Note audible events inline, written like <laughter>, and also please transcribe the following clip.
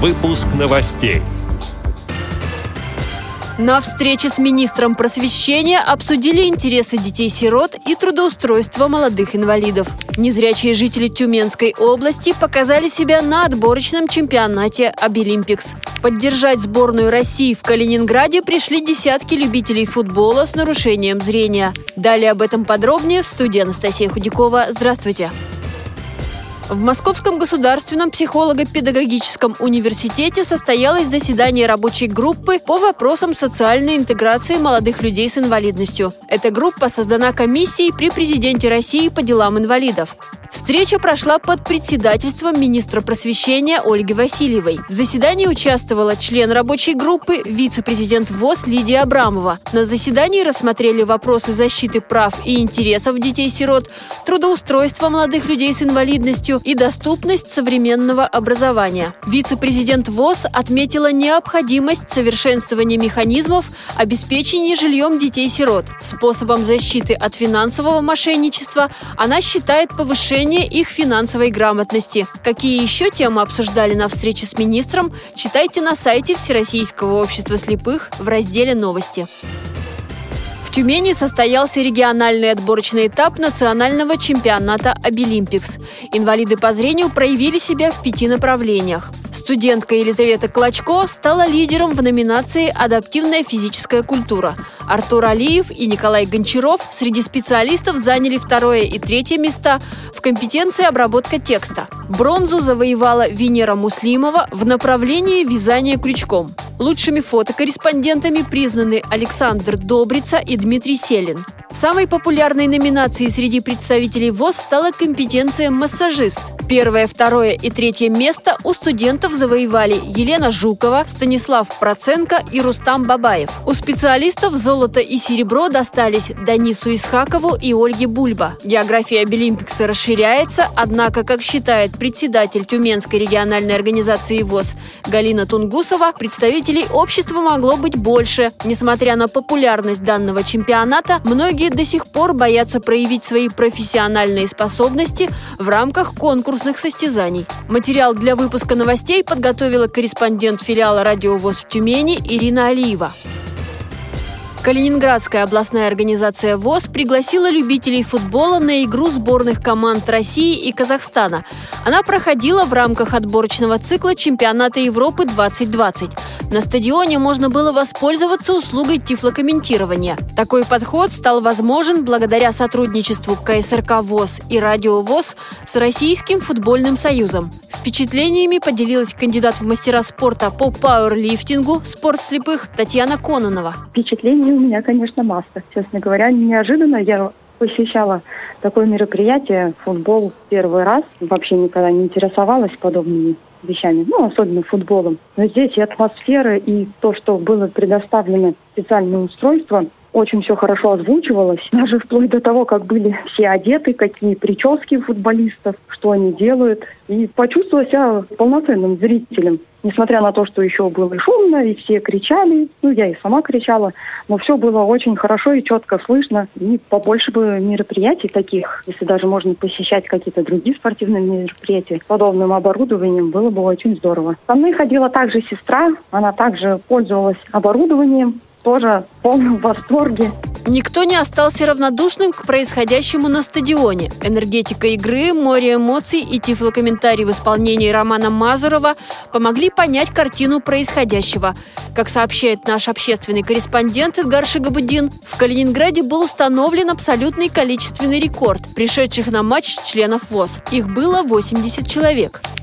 Выпуск новостей. На встрече с министром просвещения обсудили интересы детей-сирот и трудоустройство молодых инвалидов. Незрячие жители Тюменской области показали себя на отборочном чемпионате Обилимпикс. Поддержать сборную России в Калининграде пришли десятки любителей футбола с нарушением зрения. Далее об этом подробнее в студии Анастасия Худякова. Здравствуйте! В Московском государственном психолого-педагогическом университете состоялось заседание рабочей группы по вопросам социальной интеграции молодых людей с инвалидностью. Эта группа создана комиссией при президенте России по делам инвалидов. Встреча прошла под председательством министра просвещения Ольги Васильевой. В заседании участвовала член рабочей группы, вице-президент ВОЗ Лидия Абрамова. На заседании рассмотрели вопросы защиты прав и интересов детей-сирот, трудоустройства молодых людей с инвалидностью и доступность современного образования. Вице-президент ВОЗ отметила необходимость совершенствования механизмов обеспечения жильем детей-сирот. Способом защиты от финансового мошенничества она считает повышение повышения их финансовой грамотности. Какие еще темы обсуждали на встрече с министром, читайте на сайте Всероссийского общества слепых в разделе «Новости». В Тюмени состоялся региональный отборочный этап национального чемпионата «Обилимпикс». Инвалиды по зрению проявили себя в пяти направлениях. Студентка Елизавета Клочко стала лидером в номинации «Адаптивная физическая культура». Артур Алиев и Николай Гончаров среди специалистов заняли второе и третье места в компетенции обработка текста. Бронзу завоевала Венера Муслимова в направлении вязания крючком. Лучшими фотокорреспондентами признаны Александр Добрица и Дмитрий Селин. Самой популярной номинацией среди представителей ВОЗ стала компетенция «Массажист». Первое, второе и третье место у студентов завоевали Елена Жукова, Станислав Проценко и Рустам Бабаев. У специалистов золото и серебро достались Данису Исхакову и Ольге Бульба. География Белимпикса расширяется, однако, как считает председатель Тюменской региональной организации ВОЗ Галина Тунгусова, представителей общества могло быть больше. Несмотря на популярность данного чемпионата, многие до сих пор боятся проявить свои профессиональные способности в рамках конкурсных состязаний. Материал для выпуска новостей подготовила корреспондент филиала «Радио ВОЗ» в Тюмени Ирина Алиева. Калининградская областная организация ВОЗ пригласила любителей футбола на игру сборных команд России и Казахстана. Она проходила в рамках отборочного цикла чемпионата Европы 2020. На стадионе можно было воспользоваться услугой тифлокомментирования. Такой подход стал возможен благодаря сотрудничеству КСРК ВОЗ и Радио ВОЗ с Российским футбольным союзом. Впечатлениями поделилась кандидат в мастера спорта по пауэрлифтингу «Спорт слепых» Татьяна Кононова. Впечатлений у меня, конечно, масса. Честно говоря, неожиданно я посещала такое мероприятие, футбол первый раз. Вообще никогда не интересовалась подобными вещами, ну, особенно футболом. Но здесь и атмосфера, и то, что было предоставлено специальное устройство, очень все хорошо озвучивалось, <laughs> даже вплоть до того, как были все одеты, какие прически футболистов, что они делают. И почувствовала себя полноценным зрителем. Несмотря на то, что еще было шумно, и все кричали, ну, я и сама кричала, но все было очень хорошо и четко слышно. И побольше бы мероприятий таких, если даже можно посещать какие-то другие спортивные мероприятия, подобным оборудованием было бы очень здорово. Со мной ходила также сестра, она также пользовалась оборудованием, тоже в полном восторге. Никто не остался равнодушным к происходящему на стадионе. Энергетика игры, море эмоций и тифлокомментарий в исполнении Романа Мазурова помогли понять картину происходящего. Как сообщает наш общественный корреспондент Эдгар Шигабудин, в Калининграде был установлен абсолютный количественный рекорд пришедших на матч членов ВОЗ. Их было 80 человек.